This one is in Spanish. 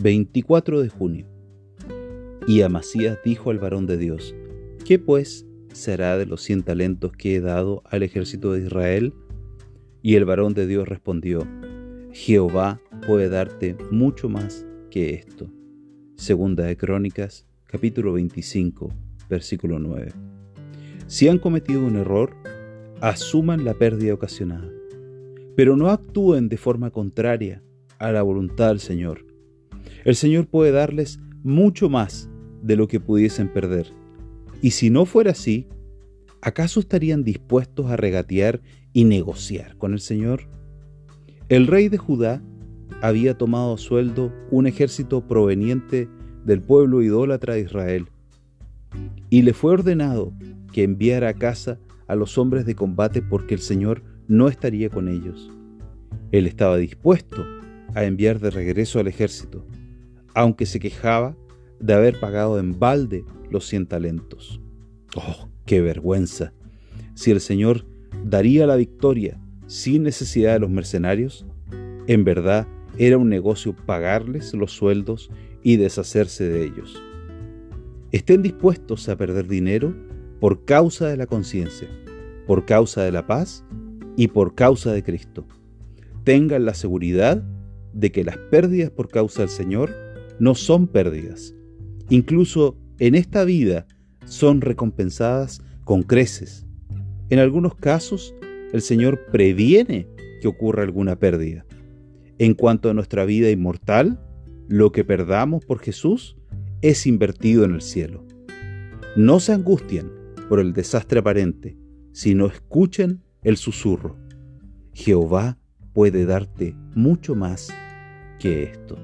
24 de junio. Y Amasías dijo al varón de Dios, ¿qué pues será de los cien talentos que he dado al ejército de Israel? Y el varón de Dios respondió, Jehová puede darte mucho más que esto. Segunda de Crónicas, capítulo 25, versículo 9. Si han cometido un error, asuman la pérdida ocasionada, pero no actúen de forma contraria a la voluntad del Señor. El Señor puede darles mucho más de lo que pudiesen perder. Y si no fuera así, ¿acaso estarían dispuestos a regatear y negociar con el Señor? El rey de Judá había tomado a sueldo un ejército proveniente del pueblo idólatra de Israel, y le fue ordenado que enviara a casa a los hombres de combate porque el Señor no estaría con ellos. Él estaba dispuesto a enviar de regreso al ejército, aunque se quejaba de haber pagado en balde los cien talentos. ¡Oh, qué vergüenza! Si el Señor daría la victoria sin necesidad de los mercenarios, en verdad era un negocio pagarles los sueldos y deshacerse de ellos. Estén dispuestos a perder dinero por causa de la conciencia, por causa de la paz y por causa de Cristo. Tengan la seguridad de que las pérdidas por causa del Señor no son pérdidas. Incluso en esta vida son recompensadas con creces. En algunos casos, el Señor previene que ocurra alguna pérdida. En cuanto a nuestra vida inmortal, lo que perdamos por Jesús es invertido en el cielo. No se angustien por el desastre aparente, sino escuchen el susurro. Jehová puede darte mucho más que esto.